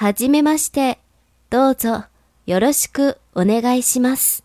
はじめまして。どうぞよろしくお願いします。